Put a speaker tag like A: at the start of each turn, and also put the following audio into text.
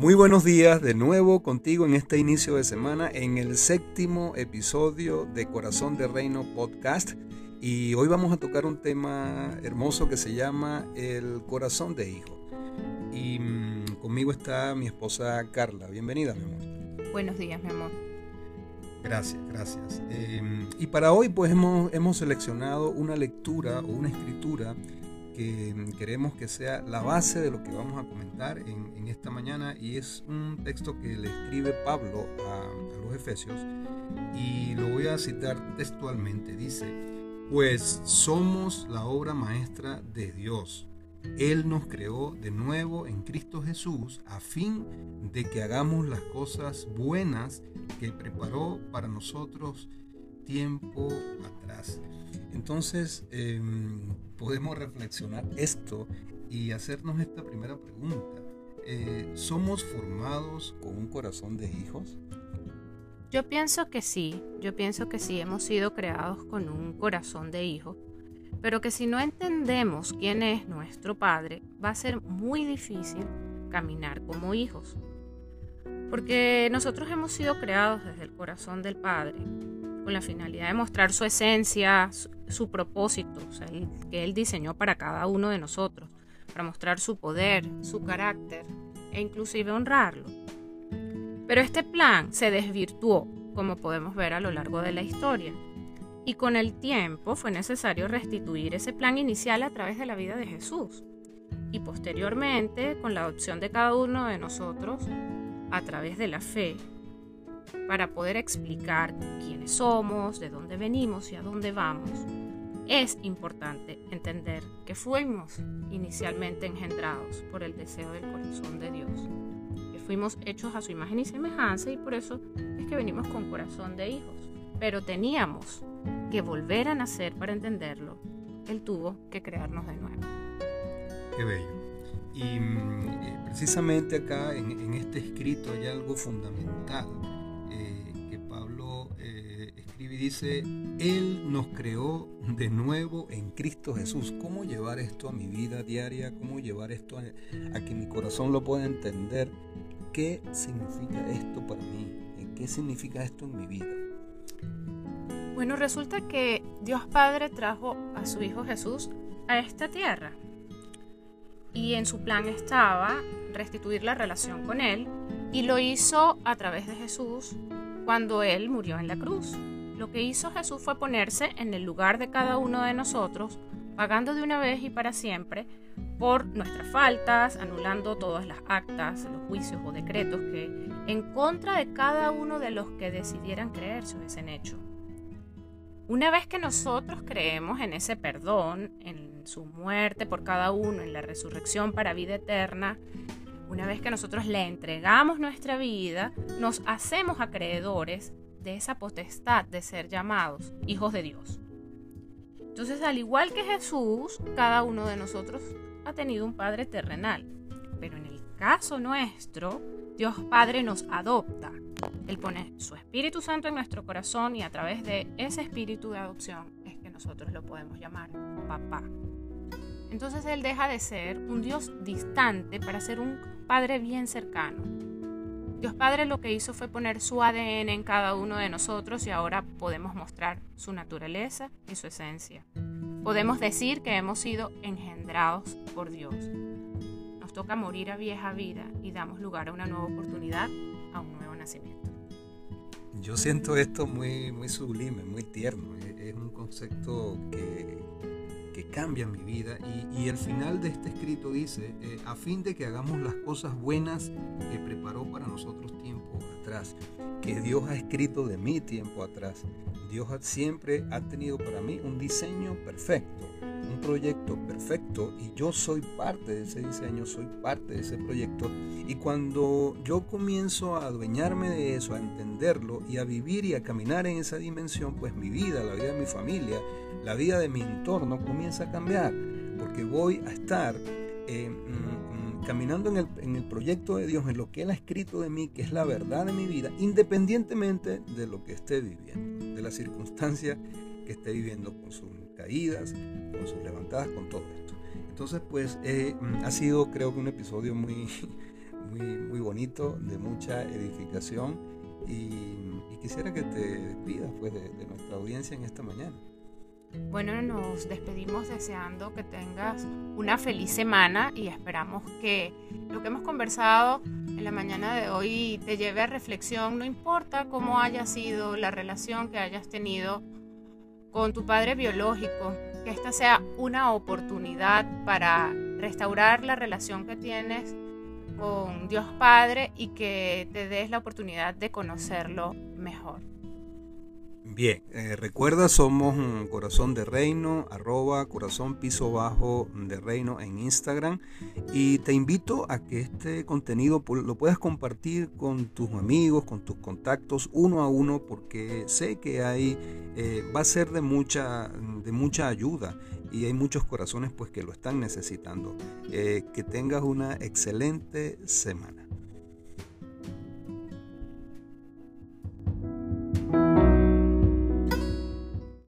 A: Muy buenos días de nuevo contigo en este inicio de semana en el séptimo episodio de Corazón de Reino podcast y hoy vamos a tocar un tema hermoso que se llama el corazón de hijo. Y mm, conmigo está mi esposa Carla. Bienvenida, mi amor.
B: Buenos días, mi amor.
A: Gracias, gracias. Em, y para hoy pues hemos, hemos seleccionado una lectura o una escritura que queremos que sea la base de lo que vamos a comentar en, esta mañana y es un texto que le escribe Pablo a, a los Efesios y lo voy a citar textualmente. Dice, pues somos la obra maestra de Dios. Él nos creó de nuevo en Cristo Jesús a fin de que hagamos las cosas buenas que preparó para nosotros tiempo atrás. Entonces em, podemos reflexionar esto y hacernos esta primera pregunta. Eh, ¿Somos formados con un corazón de hijos?
B: Yo pienso que sí, yo pienso que sí hemos sido creados con un corazón de hijo, pero que si no entendemos quién es nuestro Padre, va a ser muy difícil caminar como hijos. Porque nosotros hemos sido creados desde el corazón del Padre, con la finalidad de mostrar su esencia, su, propósito, que Él diseñó para cada uno de nosotros, para mostrar su poder, su carácter e inclusive honrarlo. Pero este plan se desvirtuó, como podemos ver a lo largo de la historia, y con el tiempo fue necesario restituir ese plan inicial a través de la vida de Jesús, y posteriormente con la adopción de cada uno de nosotros a través de la fe para poder explicar quiénes somos, de dónde venimos y a dónde vamos, es importante entender que fuimos inicialmente engendrados por el deseo del corazón de Dios, que fuimos hechos a su imagen y semejanza y por eso es que venimos con corazón de hijos. Pero teníamos que volver a nacer para entenderlo. Él tuvo que crearnos de nuevo.
A: Qué bello. Y mm, eh, precisamente acá en, este escrito hay algo fundamental y dice, Él nos creó de nuevo en Cristo Jesús. ¿Cómo llevar esto a mi vida diaria? ¿Cómo llevar esto a, que mi corazón lo pueda entender? ¿Qué significa esto para mí? ¿Qué significa esto en mi vida?
B: Bueno, resulta que Dios Padre trajo a su Hijo Jesús a esta tierra. Y en su plan estaba restituir la relación con Él y lo hizo a través de Jesús cuando Él murió en la cruz. Lo que hizo Jesús fue ponerse en el lugar de cada uno de nosotros, pagando de una vez y para siempre por nuestras faltas, anulando todas las actas, los juicios o decretos que en contra de cada uno de los que decidieran creer se hubiesen hecho. Una vez que nosotros creemos en ese perdón, en su muerte por cada uno, en la resurrección para vida eterna, una vez que nosotros le entregamos nuestra vida, nos hacemos acreedores de esa potestad de ser llamados hijos de Dios. Entonces, al igual que Jesús, cada uno de nosotros ha tenido un Padre terrenal. Pero en el caso nuestro, Dios Padre nos adopta. Él pone su Espíritu Santo en nuestro corazón y a través de ese espíritu de adopción es que nosotros lo podemos llamar papá. Entonces Él deja de ser un Dios distante para ser un Padre bien cercano, Dios Padre lo que hizo fue poner su ADN en cada uno de nosotros y ahora podemos mostrar su naturaleza y su esencia. Podemos decir que hemos sido engendrados por Dios. Nos toca morir a vieja vida y damos lugar a una nueva oportunidad, a un nuevo nacimiento.
A: Yo siento esto muy, muy sublime, muy tierno. Es un concepto que, cambia mi vida. Y, el final de este escrito dice, eh, a fin de que hagamos las cosas buenas que preparó para nosotros tiempo atrás, que Dios ha escrito de mí tiempo atrás. Dios siempre ha tenido para mí un diseño perfecto, un proyecto perfecto y yo soy parte de ese diseño, soy parte de ese proyecto. Y cuando yo comienzo a adueñarme de eso, a entenderlo y a vivir y a caminar en esa dimensión, pues mi vida, la vida de mi familia, la vida de mi entorno comienza a cambiar, porque voy a estar eh, mm, mm, caminando en el, en el, proyecto de Dios, en lo que Él ha escrito de mí, que es la verdad de mi vida, independientemente de lo que esté viviendo, de las circunstancias que esté viviendo, con sus caídas, con sus levantadas, con todo esto. Entonces, pues eh, mm, ha sido creo que un episodio muy, muy, muy bonito, de mucha edificación y, quisiera que te despidas pues, de, de nuestra audiencia en esta mañana.
B: Bueno, nos despedimos deseando que tengas una feliz semana y esperamos que lo que hemos conversado en la mañana de hoy te lleve a reflexión, no importa cómo haya sido la relación que hayas tenido con tu padre biológico, que esta sea una oportunidad para restaurar la relación que tienes con Dios Padre y que te des la oportunidad de conocerlo mejor.
A: Bien, eh, recuerda, somos Corazón de Reino, arroba corazón piso bajo de Reino en Instagram. Y te invito a que este contenido lo puedas compartir con tus amigos, con tus contactos, uno a uno, porque sé que hay, eh, va a ser de mucha, de mucha ayuda y hay muchos corazones pues que lo están necesitando. Eh, que tengas una excelente semana.